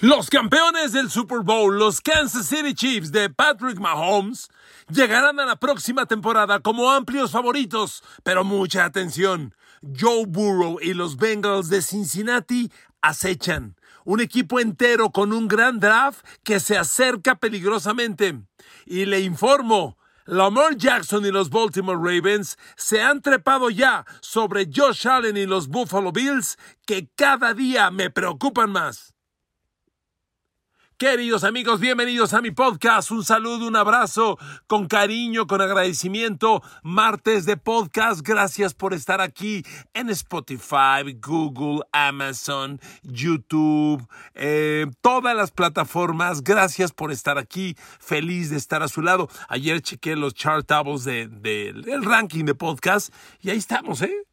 Los campeones del Super Bowl, los Kansas City Chiefs de Patrick Mahomes, llegarán a la próxima temporada como amplios favoritos, pero mucha atención. Joe Burrow y los Bengals de Cincinnati acechan. Un equipo entero con un gran draft que se acerca peligrosamente. Y le informo, Lamar Jackson y los Baltimore Ravens se han trepado ya sobre Josh Allen y los Buffalo Bills que cada día me preocupan más. Queridos amigos, bienvenidos a mi podcast. Un saludo, un abrazo con cariño, con agradecimiento. Martes de podcast. Gracias por estar aquí en Spotify, Google, Amazon, YouTube, eh, todas las plataformas. Gracias por estar aquí. Feliz de estar a su lado. Ayer chequé los chartables del de, ranking de podcast y ahí estamos, ¿eh?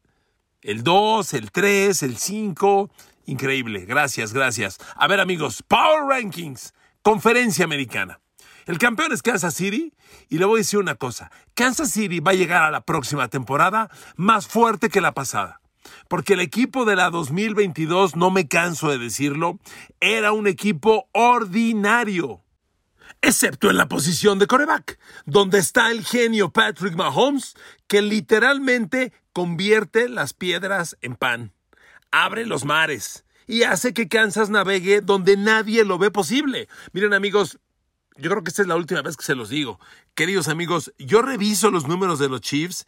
El 2, el 3, el 5 Increíble, gracias, gracias. A ver amigos, Power Rankings, conferencia americana. El campeón es Kansas City y le voy a decir una cosa, Kansas City va a llegar a la próxima temporada más fuerte que la pasada. Porque el equipo de la 2022, no me canso de decirlo, era un equipo ordinario. Excepto en la posición de coreback, donde está el genio Patrick Mahomes, que literalmente convierte las piedras en pan abre los mares y hace que Kansas navegue donde nadie lo ve posible. Miren amigos, yo creo que esta es la última vez que se los digo. Queridos amigos, yo reviso los números de los Chiefs.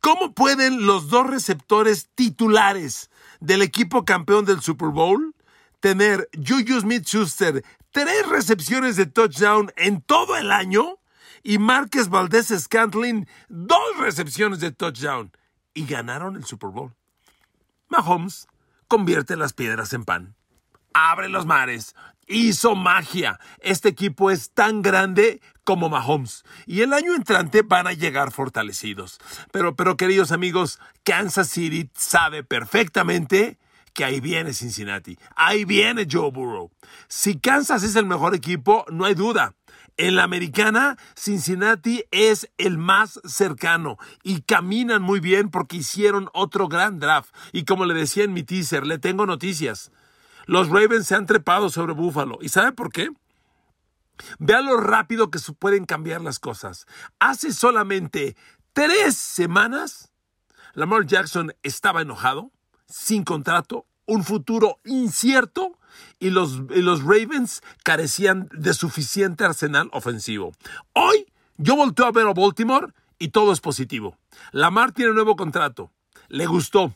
¿Cómo pueden los dos receptores titulares del equipo campeón del Super Bowl tener Juju Smith-Schuster tres recepciones de touchdown en todo el año y Márquez Valdés Scantling dos recepciones de touchdown y ganaron el Super Bowl? Mahomes convierte las piedras en pan. Abre los mares. Hizo magia. Este equipo es tan grande como Mahomes. Y el año entrante van a llegar fortalecidos. Pero, pero queridos amigos, Kansas City sabe perfectamente que ahí viene Cincinnati. Ahí viene Joe Burrow. Si Kansas es el mejor equipo, no hay duda. En la americana, Cincinnati es el más cercano y caminan muy bien porque hicieron otro gran draft. Y como le decía en mi teaser, le tengo noticias. Los Ravens se han trepado sobre Buffalo. ¿Y sabe por qué? Vea lo rápido que pueden cambiar las cosas. Hace solamente tres semanas, Lamar Jackson estaba enojado, sin contrato, un futuro incierto y los, los Ravens carecían de suficiente arsenal ofensivo. Hoy yo volteo a ver a Baltimore y todo es positivo. Lamar tiene nuevo contrato. Le gustó.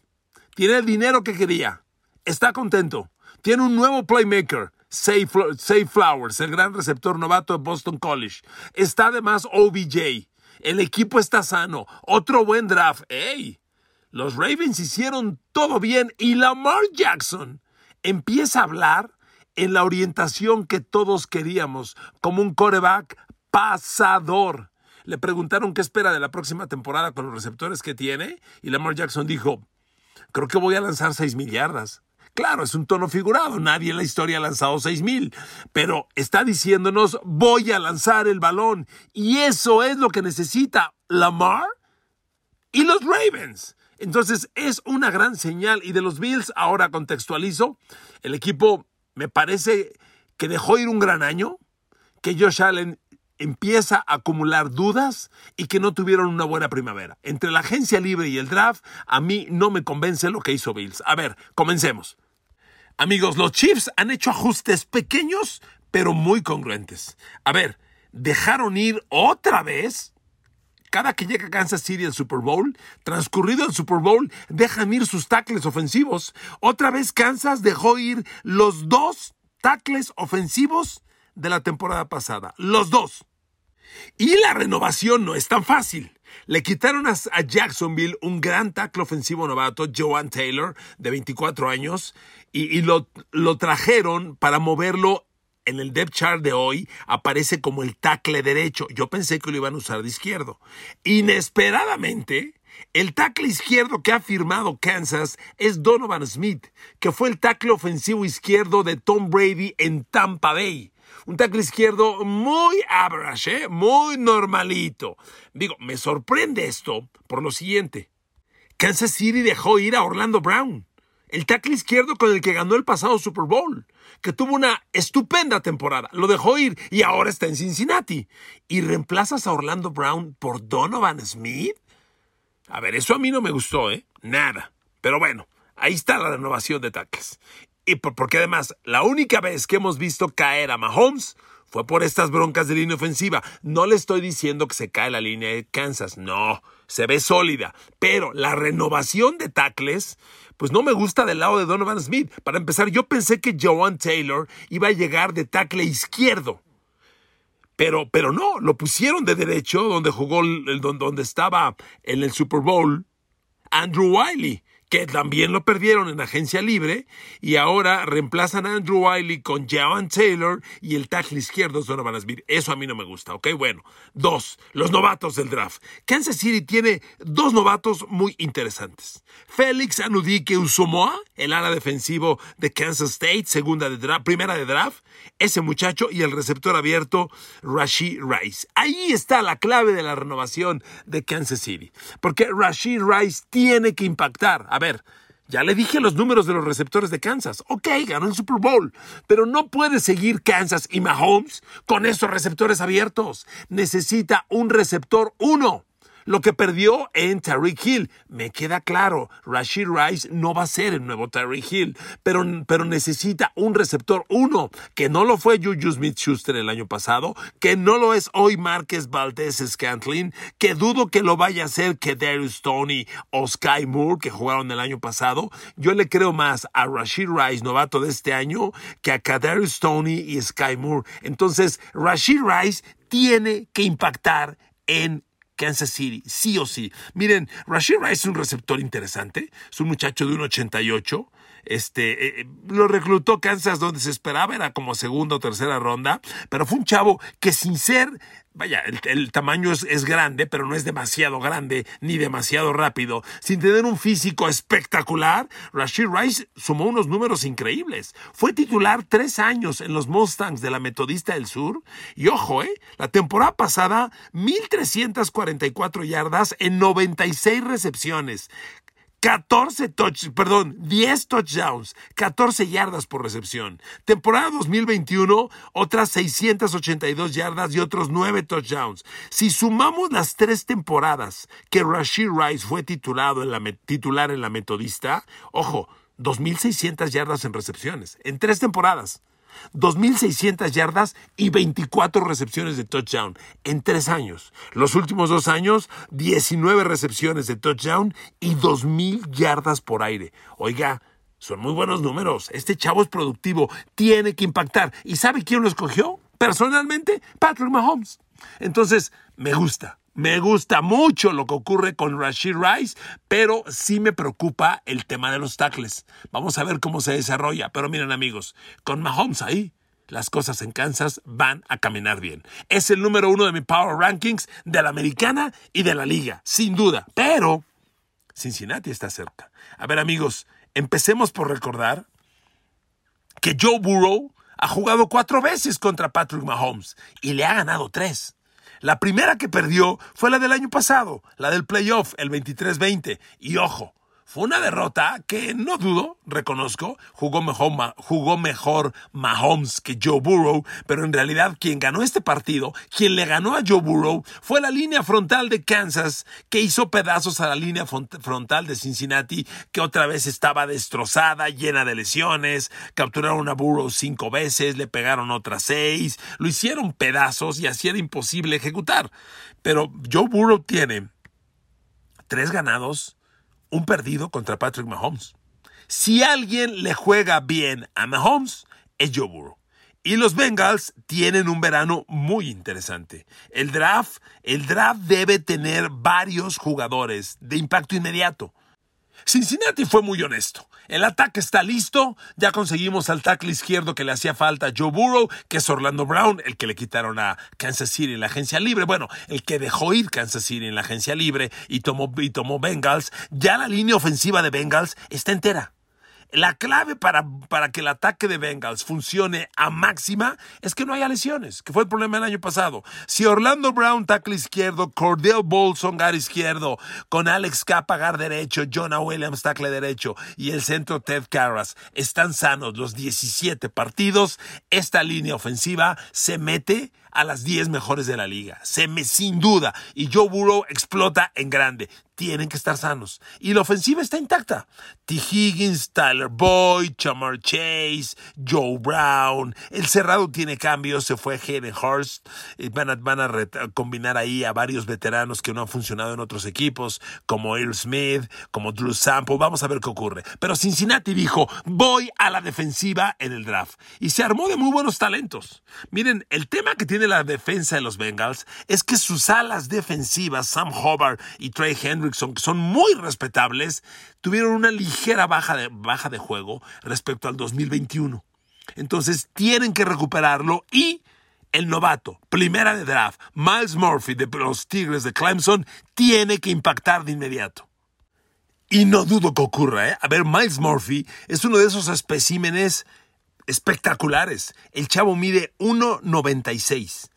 Tiene el dinero que quería. Está contento. Tiene un nuevo playmaker. Safe, Flowers, el gran receptor novato de Boston College. Está además OBJ. El equipo está sano. Otro buen draft. ¡Ey! Los Ravens hicieron todo bien y Lamar Jackson empieza a hablar en la orientación que todos queríamos, como un coreback pasador. Le preguntaron qué espera de la próxima temporada con los receptores que tiene y Lamar Jackson dijo, creo que voy a lanzar 6 mil yardas. Claro, es un tono figurado, nadie en la historia ha lanzado 6 mil, pero está diciéndonos voy a lanzar el balón y eso es lo que necesita Lamar y los Ravens. Entonces es una gran señal y de los Bills ahora contextualizo, el equipo me parece que dejó ir un gran año, que Josh Allen empieza a acumular dudas y que no tuvieron una buena primavera. Entre la agencia libre y el draft, a mí no me convence lo que hizo Bills. A ver, comencemos. Amigos, los Chiefs han hecho ajustes pequeños, pero muy congruentes. A ver, dejaron ir otra vez cada que llega Kansas City al Super Bowl, transcurrido el Super Bowl, dejan ir sus tackles ofensivos. Otra vez Kansas dejó ir los dos tackles ofensivos de la temporada pasada. Los dos. Y la renovación no es tan fácil. Le quitaron a, Jacksonville un gran tackle ofensivo novato, Joan Taylor, de 24 años, y, lo, lo trajeron para moverlo en el depth chart de hoy aparece como el tackle derecho. Yo pensé que lo iban a usar de izquierdo. Inesperadamente, el tackle izquierdo que ha firmado Kansas es Donovan Smith, que fue el tackle ofensivo izquierdo de Tom Brady en Tampa Bay. Un tackle izquierdo muy average, ¿eh? muy normalito. Digo, me sorprende esto por lo siguiente. Kansas City dejó ir a Orlando Brown el tackle izquierdo con el que ganó el pasado Super Bowl, que tuvo una estupenda temporada, lo dejó ir y ahora está en Cincinnati. ¿Y reemplazas a Orlando Brown por Donovan Smith? A ver, eso a mí no me gustó, ¿eh? Nada. Pero bueno, ahí está la renovación de tackles. Y porque además, la única vez que hemos visto caer a Mahomes fue por estas broncas de línea ofensiva. No le estoy diciendo que se cae la línea de Kansas, no, se ve sólida. Pero la renovación de tackles, pues no me gusta del lado de Donovan Smith. Para empezar, yo pensé que Joan Taylor iba a llegar de tackle izquierdo. Pero, pero no, lo pusieron de derecho, donde jugó, donde estaba en el Super Bowl Andrew Wiley que también lo perdieron en agencia libre y ahora reemplazan a Andrew Wiley con Jawan Taylor y el tackle izquierdo Donovan Smith. Eso a mí no me gusta, ¿ok? Bueno, dos, los novatos del draft. Kansas City tiene dos novatos muy interesantes. Félix Anudike Usomoa, el ala defensivo de Kansas State, segunda de draft, primera de draft, ese muchacho y el receptor abierto Rashid Rice. Ahí está la clave de la renovación de Kansas City, porque Rashid Rice tiene que impactar ver, ya le dije los números de los receptores de Kansas. Ok, ganó el Super Bowl, pero no puede seguir Kansas y Mahomes con esos receptores abiertos. Necesita un receptor uno lo que perdió en Tariq Hill. Me queda claro, Rashid Rice no va a ser el nuevo Tariq Hill, pero, pero necesita un receptor uno, que no lo fue Juju Smith-Schuster el año pasado, que no lo es hoy Márquez Valdez Scantlin, que dudo que lo vaya a ser que Darius Tony o Sky Moore, que jugaron el año pasado. Yo le creo más a Rashid Rice, novato de este año, que a Kadarius Tony y Sky Moore. Entonces, Rashid Rice tiene que impactar en Kansas City, sí o sí. Miren, Rashid Rice es un receptor interesante, es un muchacho de 1.88. Este, eh, eh, lo reclutó Kansas donde se esperaba, era como segunda o tercera ronda, pero fue un chavo que sin ser vaya, el, tamaño es, grande, pero no es demasiado grande ni demasiado rápido. Sin tener un físico espectacular, Rashid Rice sumó unos números increíbles. Fue titular tres años en los Mustangs de la Metodista del Sur. Y ojo, eh, la temporada pasada, 1.344 yardas en 96 recepciones. 14 touch, perdón, 10 touchdowns, 14 yardas por recepción. Temporada 2021, otras 682 yardas y otros 9 touchdowns. Si sumamos las tres temporadas que Rashid Rice fue titular en la Metodista, ojo, 2.600 yardas en recepciones, en tres temporadas. 2.600 yardas y 24 recepciones de touchdown en tres años. Los últimos dos años, 19 recepciones de touchdown y 2.000 yardas por aire. Oiga, son muy buenos números. Este chavo es productivo, tiene que impactar. ¿Y sabe quién lo escogió? Personalmente, Patrick Mahomes. Entonces, me gusta. Me gusta mucho lo que ocurre con Rashid Rice, pero sí me preocupa el tema de los tackles. Vamos a ver cómo se desarrolla. Pero miren amigos, con Mahomes ahí, las cosas en Kansas van a caminar bien. Es el número uno de mi Power Rankings de la americana y de la liga, sin duda. Pero Cincinnati está cerca. A ver amigos, empecemos por recordar que Joe Burrow ha jugado cuatro veces contra Patrick Mahomes y le ha ganado tres. La primera que perdió fue la del año pasado, la del playoff, el 23-20. Y ojo, fue una derrota que no dudo, reconozco, jugó mejor, jugó mejor Mahomes que Joe Burrow, pero en realidad quien ganó este partido, quien le ganó a Joe Burrow, fue la línea frontal de Kansas, que hizo pedazos a la línea frontal de Cincinnati, que otra vez estaba destrozada, llena de lesiones, capturaron a Burrow cinco veces, le pegaron otras seis, lo hicieron pedazos y así era imposible ejecutar. Pero Joe Burrow tiene tres ganados, un perdido contra Patrick Mahomes. Si alguien le juega bien a Mahomes, es Joe. Y los Bengals tienen un verano muy interesante. El draft, el draft debe tener varios jugadores de impacto inmediato. Cincinnati fue muy honesto. El ataque está listo. Ya conseguimos al tackle izquierdo que le hacía falta a Joe Burrow, que es Orlando Brown, el que le quitaron a Kansas City en la agencia libre. Bueno, el que dejó ir Kansas City en la agencia libre y tomó, y tomó Bengals. Ya la línea ofensiva de Bengals está entera. La clave para, para que el ataque de Bengals funcione a máxima es que no haya lesiones, que fue el problema el año pasado. Si Orlando Brown, tackle izquierdo, Cordell Bolson, gar izquierdo, con Alex Capa, gar derecho, Jonah Williams, tackle derecho, y el centro Ted Carras están sanos los 17 partidos, esta línea ofensiva se mete a las 10 mejores de la liga. Se me, sin duda. Y Joe Burrow explota en grande tienen que estar sanos. Y la ofensiva está intacta. T. Higgins, Tyler Boyd, Chamar Chase, Joe Brown. El cerrado tiene cambios, se fue Hayden Hurst. Eh, van a, van a combinar ahí a varios veteranos que no han funcionado en otros equipos, como Earl Smith, como Drew Sample. Vamos a ver qué ocurre. Pero Cincinnati dijo, voy a la defensiva en el draft. Y se armó de muy buenos talentos. Miren, el tema que tiene la defensa de los Bengals es que sus alas defensivas, Sam Hubbard y Trey Henry, que son muy respetables, tuvieron una ligera baja de, baja de juego respecto al 2021. Entonces tienen que recuperarlo y el novato, primera de draft, Miles Murphy de los Tigres de Clemson, tiene que impactar de inmediato. Y no dudo que ocurra, ¿eh? A ver, Miles Murphy es uno de esos especímenes espectaculares. El chavo mide 1,96.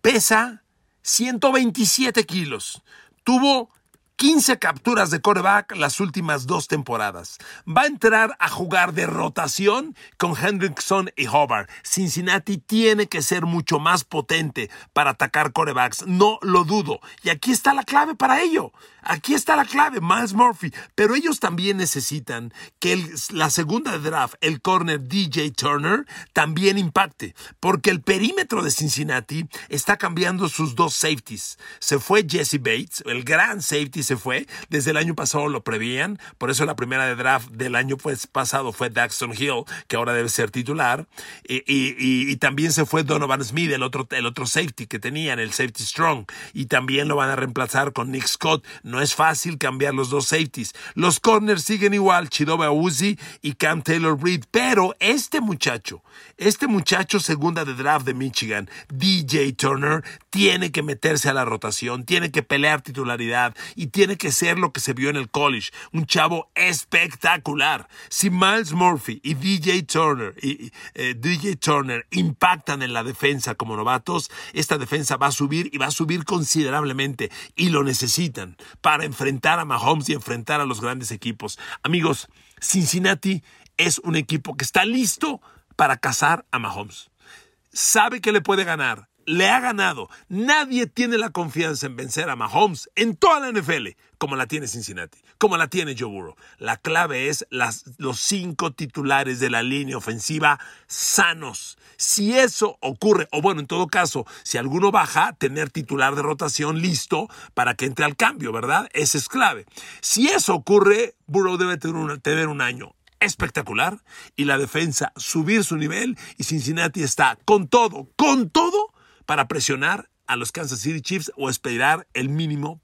Pesa 127 kilos. Tuvo 15 capturas de coreback las últimas dos temporadas. Va a entrar a jugar de rotación con Hendrickson y Hobart. Cincinnati tiene que ser mucho más potente para atacar corebacks, no lo dudo. Y aquí está la clave para ello. Aquí está la clave, Miles Murphy. Pero ellos también necesitan que la segunda draft, el corner DJ Turner, también impacte. Porque el perímetro de Cincinnati está cambiando sus dos safeties. Se fue Jesse Bates, el gran safety se fue. Desde el año pasado lo prevían. Por eso la primera de draft del año pues, pasado fue Daxton Hill, que ahora debe ser titular. Y, también se fue Donovan Smith, el otro, el otro safety que tenían, el safety strong. Y también lo van a reemplazar con Nick Scott. No es fácil cambiar los dos safeties. Los corners siguen igual, Chidoba Uzi y Cam Taylor Reed, pero este muchacho, este muchacho segunda de draft de Michigan, DJ Turner, tiene que meterse a la rotación, tiene que pelear titularidad y tiene que ser lo que se vio en el college, un chavo espectacular. Si Miles Murphy y DJ Turner y eh, DJ Turner impactan en la defensa como novatos, esta defensa va a subir y va a subir considerablemente y lo necesitan para enfrentar a Mahomes y enfrentar a los grandes equipos. Amigos, Cincinnati es un equipo que está listo para cazar a Mahomes. Sabe que le puede ganar, le ha ganado. Nadie tiene la confianza en vencer a Mahomes en toda la NFL como la tiene Cincinnati, como la tiene Joe Burrow. La clave es los cinco titulares de la línea ofensiva sanos. Si eso ocurre, o bueno, en todo caso, si alguno baja, tener titular de rotación listo para que entre al cambio, ¿verdad? Ese es clave. Si eso ocurre, Burrow debe tener un año espectacular y la defensa subir su nivel y Cincinnati está con todo, con todo para presionar a los Kansas City Chiefs o esperar el mínimo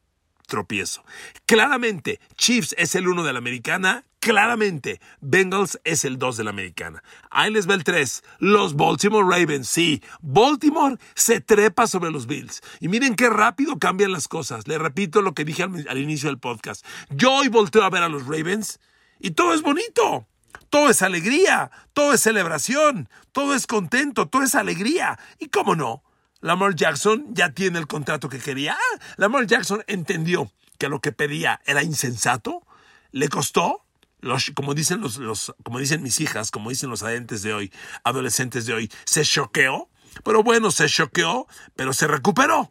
tropiezo. Claramente, Chiefs es el uno de la americana. Claramente, Bengals es el 2 de la americana. Ahí les va el 3. Los Baltimore Ravens. Sí, Baltimore se trepa sobre los Bills. Y miren qué rápido cambian las cosas. Le repito lo que dije al, al inicio del podcast. Yo hoy volteo a ver a los Ravens y todo es bonito. Todo es alegría, todo es celebración, todo es contento, todo es alegría. ¿Y cómo no? Lamar Jackson ya tiene el contrato que quería. Ah, Lamar Jackson entendió que lo que pedía era insensato. Le costó, los, como, dicen los, los, como dicen mis hijas, como dicen los adolescentes de hoy, adolescentes de hoy, se choqueó. Pero bueno, se choqueó, pero se recuperó.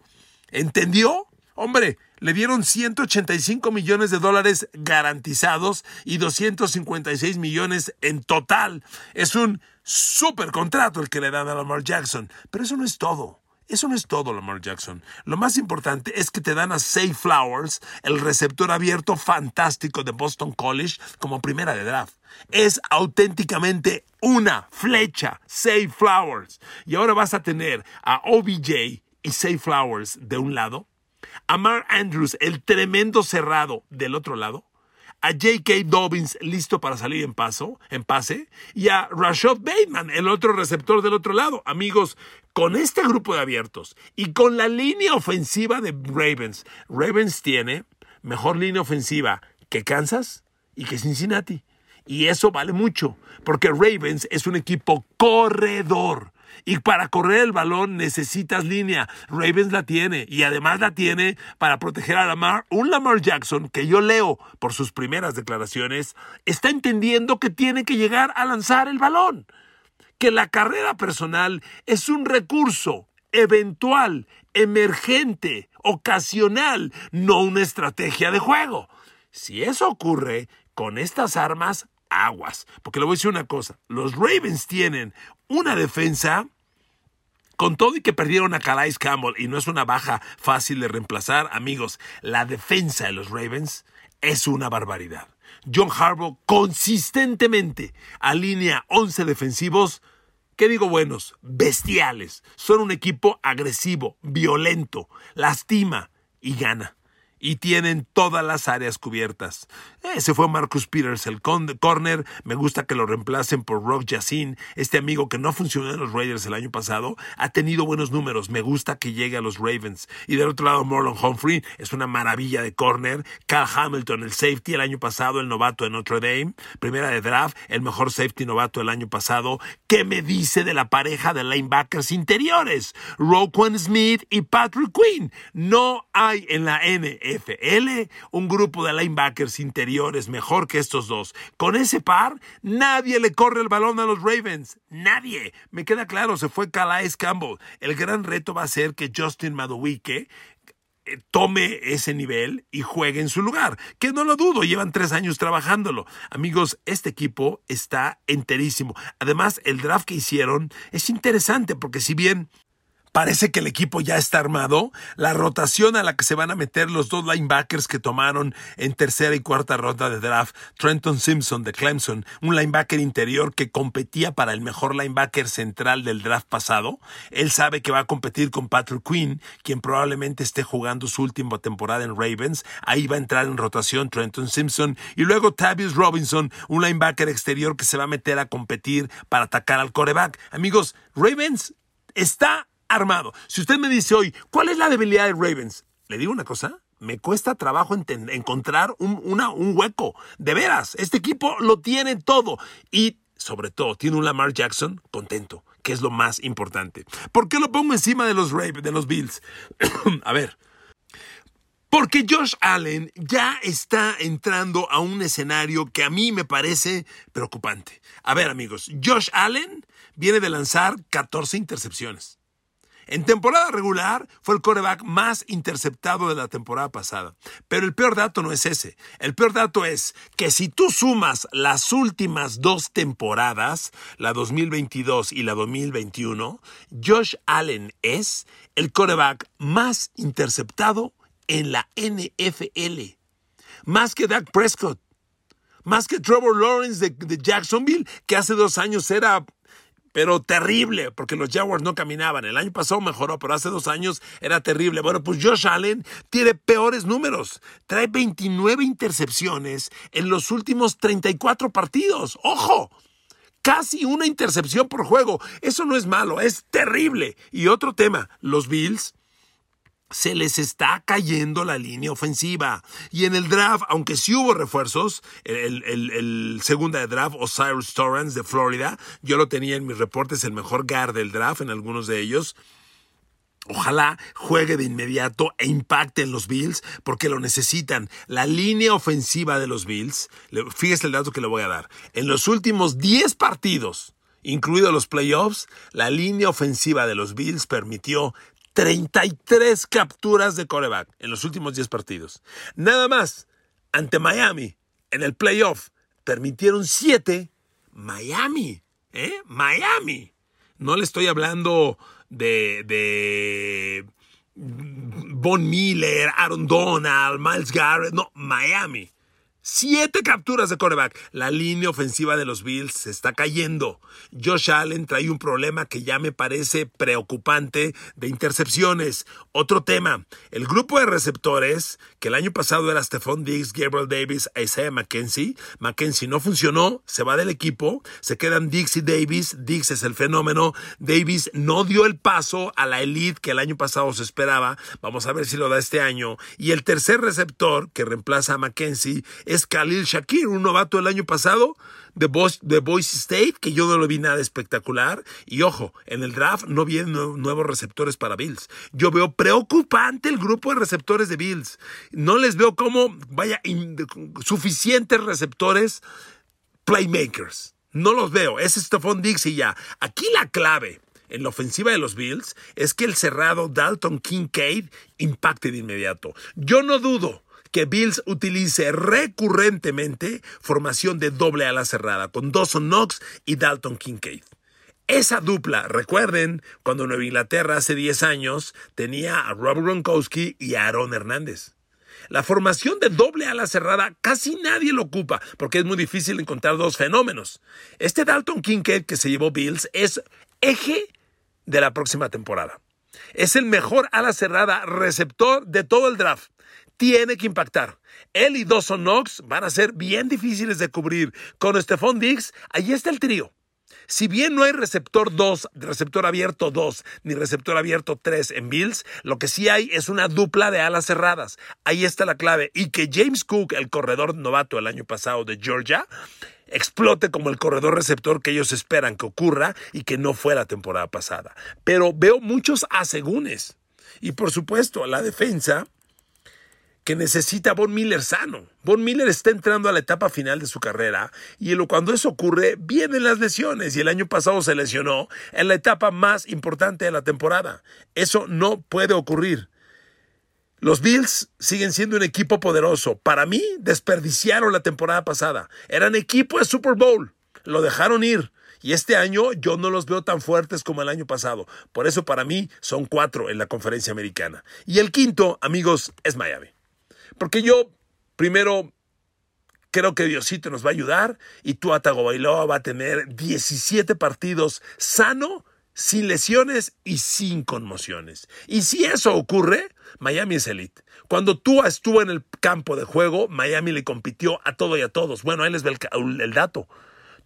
¿Entendió? Hombre, le dieron 185 millones de dólares garantizados y 256 millones en total. Es un super contrato el que le dan a Lamar Jackson. Pero eso no es todo. Eso no es todo, Lamar Jackson. Lo más importante es que te dan a Say Flowers, el receptor abierto fantástico de Boston College, como primera de draft. Es auténticamente una flecha, Say Flowers. Y ahora vas a tener a OBJ y Say Flowers de un lado, a Mark Andrews, el tremendo cerrado, del otro lado, a J.K. Dobbins listo para salir en paso, en pase, y a Rashad Bateman, el otro receptor del otro lado. Amigos, con este grupo de abiertos y con la línea ofensiva de Ravens, Ravens tiene mejor línea ofensiva que Kansas y que Cincinnati. Y eso vale mucho, porque Ravens es un equipo corredor. Y para correr el balón necesitas línea. Ravens la tiene y además la tiene para proteger a Lamar. Un Lamar Jackson que yo leo por sus primeras declaraciones está entendiendo que tiene que llegar a lanzar el balón. Que la carrera personal es un recurso eventual, emergente, ocasional, no una estrategia de juego. Si eso ocurre con estas armas, aguas. Porque le voy a decir una cosa, los Ravens tienen una defensa con todo y que perdieron a Calais Campbell y no es una baja fácil de reemplazar, amigos, la defensa de los Ravens es una barbaridad. John Harbaugh consistentemente alinea 11 defensivos, ¿qué digo buenos? Bestiales. Son un equipo agresivo, violento, lastima y gana y tienen todas las áreas cubiertas. Ese fue Marcus Peters, el corner. Me gusta que lo reemplacen por Rock Yassin, este amigo que no funcionó en los Raiders el año pasado. Ha tenido buenos números. Me gusta que llegue a los Ravens. Y del otro lado, Marlon Humphrey es una maravilla de corner. Cal Hamilton, el safety el año pasado, el novato en Notre Dame. Primera de draft, el mejor safety novato el año pasado. ¿Qué me dice de la pareja de linebackers interiores? Roquan Smith y Patrick Quinn. No hay en la N FL, un grupo de linebackers interiores mejor que estos dos. Con ese par, nadie le corre el balón a los Ravens. Nadie. Me queda claro, se fue Calais Campbell. El gran reto va a ser que Justin Maduike eh, tome ese nivel y juegue en su lugar. Que no lo dudo, llevan tres años trabajándolo. Amigos, este equipo está enterísimo. Además, el draft que hicieron es interesante porque si bien Parece que el equipo ya está armado. La rotación a la que se van a meter los dos linebackers que tomaron en tercera y cuarta ronda de draft, Trenton Simpson de Clemson, un linebacker interior que competía para el mejor linebacker central del draft pasado. Él sabe que va a competir con Patrick Quinn, quien probablemente esté jugando su última temporada en Ravens. Ahí va a entrar en rotación Trenton Simpson. Y luego Tavius Robinson, un linebacker exterior que se va a meter a competir para atacar al coreback. Amigos, Ravens está armado. Si usted me dice hoy, ¿cuál es la debilidad de Ravens? Le digo una cosa, me cuesta trabajo encontrar un, hueco. De veras, este equipo lo tiene todo. Y sobre todo, tiene un Lamar Jackson contento, que es lo más importante. ¿Por qué lo pongo encima de los, Ravens, de los Bills? A ver. Porque Josh Allen ya está entrando a un escenario que a mí me parece preocupante. A ver amigos, Josh Allen viene de lanzar 14 intercepciones. En temporada regular fue el coreback más interceptado de la temporada pasada. Pero el peor dato no es ese. El peor dato es que si tú sumas las últimas dos temporadas, la 2022 y la 2021, Josh Allen es el coreback más interceptado en la NFL. Más que Dak Prescott. Más que Trevor Lawrence de, de Jacksonville, que hace dos años era pero terrible, porque los Jaguars no caminaban. El año pasado mejoró, pero hace dos años era terrible. Bueno, pues Josh Allen tiene peores números. Trae 29 intercepciones en los últimos 34 partidos. ¡Ojo! Casi una intercepción por juego. Eso no es malo, es terrible. Y otro tema, los Bills se les está cayendo la línea ofensiva. Y en el draft, aunque sí hubo refuerzos, el, el, segunda de draft, Osiris Torrance de Florida, yo lo tenía en mis reportes, el mejor guard del draft en algunos de ellos. Ojalá juegue de inmediato e impacte en los Bills porque lo necesitan. La línea ofensiva de los Bills, fíjese el dato que le voy a dar. En los últimos 10 partidos, incluidos los playoffs, la línea ofensiva de los Bills permitió 33 capturas de coreback en los últimos 10 partidos. Nada más, ante Miami, en el playoff, permitieron 7. Miami, ¿eh? Miami. No le estoy hablando de, de Von Miller, Aaron Donald, Miles Garrett, no, Miami. Siete capturas de coreback. La línea ofensiva de los Bills se está cayendo. Josh Allen trae un problema que ya me parece preocupante de intercepciones. Otro tema, el grupo de receptores, que el año pasado era Stephon Diggs, Gabriel Davis, Isaiah McKenzie. McKenzie no funcionó, se va del equipo, se quedan Diggs y Davis. Diggs es el fenómeno. Davis no dio el paso a la elite que el año pasado se esperaba. Vamos a ver si lo da este año. Y el tercer receptor que reemplaza a McKenzie es Khalil Shakir, un novato del año pasado. de, Boise State, que yo no lo vi nada espectacular. Y ojo, en el draft no vienen nuevos receptores para Bills. Yo veo preocupante el grupo de receptores de Bills. No les veo como, vaya, suficientes receptores playmakers. No los veo. Es Stephon Diggs y ya. Aquí la clave en la ofensiva de los Bills es que el cerrado Dalton Kincaid impacte de inmediato. Yo no dudo que Bills utilice recurrentemente formación de doble ala cerrada con Dawson Knox y Dalton Kincaid. Esa dupla, recuerden, cuando Nueva Inglaterra hace 10 años tenía a Robert Gronkowski y a Aaron Hernández. La formación de doble ala cerrada casi nadie lo ocupa porque es muy difícil encontrar dos fenómenos. Este Dalton Kincaid que se llevó Bills es eje de la próxima temporada. Es el mejor ala cerrada receptor de todo el draft tiene que impactar. Él y Dawson Knox van a ser bien difíciles de cubrir. Con Stephon Diggs, ahí está el trío. Si bien no hay receptor 2, receptor abierto 2, ni receptor abierto 3 en Bills, lo que sí hay es una dupla de alas cerradas. Ahí está la clave. Y que James Cook, el corredor novato el año pasado de Georgia, explote como el corredor receptor que ellos esperan que ocurra y que no fue la temporada pasada. Pero veo muchos asegúnes. Y por supuesto, la defensa que necesita Von Miller sano. Von Miller está entrando a la etapa final de su carrera y cuando eso ocurre vienen las lesiones y el año pasado se lesionó en la etapa más importante de la temporada. Eso no puede ocurrir. Los Bills siguen siendo un equipo poderoso. Para mí, desperdiciaron la temporada pasada. Eran equipo de Super Bowl. Lo dejaron ir. Y este año yo no los veo tan fuertes como el año pasado. Por eso para mí son cuatro en la conferencia americana. Y el quinto, amigos, es Miami. Porque yo, primero, creo que Diosito nos va a ayudar y Tua Tagovailoa va a tener 17 partidos sano, sin lesiones y sin conmociones. Y si eso ocurre, Miami es elite. Cuando Tua estuvo en el campo de juego, Miami le compitió a todo y a todos. Bueno, ahí les ve el, el dato.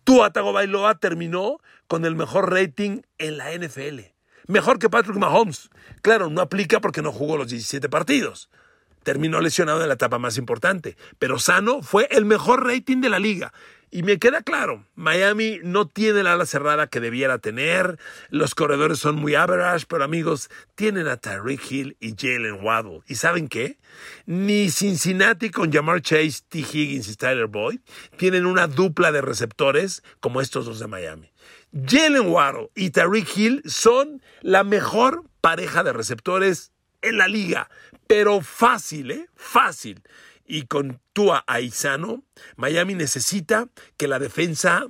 Tua Tagovailoa terminó con el mejor rating en la NFL. Mejor que Patrick Mahomes. Claro, no aplica porque no jugó los 17 partidos terminó lesionado en la etapa más importante, pero sano fue el mejor rating de la liga. Y me queda claro, Miami no tiene la ala cerrada que debiera tener, los corredores son muy average, pero amigos, tienen a Tyreek Hill y Jalen Waddle. ¿Y saben qué? Ni Cincinnati con Jamar Chase, T. Higgins y Tyler Boyd tienen una dupla de receptores como estos dos de Miami. Jalen Waddle y Tyreek Hill son la mejor pareja de receptores en la liga pero fácil, ¿eh? Fácil. Y con Tua Aizano, Miami necesita que la defensa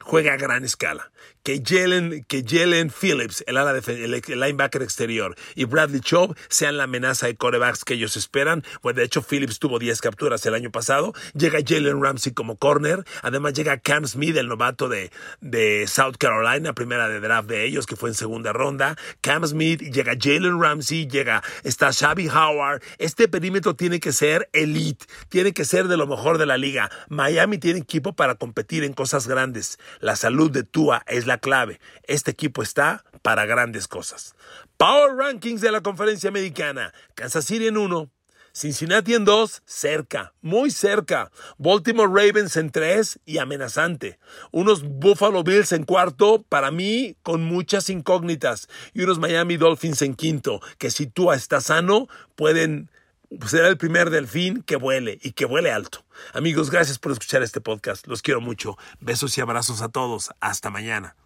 juegue a gran escala que Jalen, que Jalen Phillips, el, ala el, linebacker exterior, y Bradley Chubb sean la amenaza de corebacks que ellos esperan. Bueno, de hecho, Phillips tuvo 10 capturas el año pasado. Llega Jalen Ramsey como corner. Además, llega Cam Smith, el novato de, de South Carolina, primera de draft de ellos, que fue en segunda ronda. Cam Smith, llega Jalen Ramsey, llega, está Shabby Howard. Este perímetro tiene que ser elite, tiene que ser de lo mejor de la liga. Miami tiene equipo para competir en cosas grandes. La salud de Tua es la clave. Este equipo está para grandes cosas. Power Rankings de la conferencia americana. Kansas City en 1. Cincinnati en 2, cerca, muy cerca. Baltimore Ravens en 3 y amenazante. Unos Buffalo Bills en cuarto, para mí con muchas incógnitas. Y unos Miami Dolphins en quinto, que si tú estás sano, pueden ser el primer delfín que vuele y que vuele alto. Amigos, gracias por escuchar este podcast. Los quiero mucho. Besos y abrazos a todos. Hasta mañana.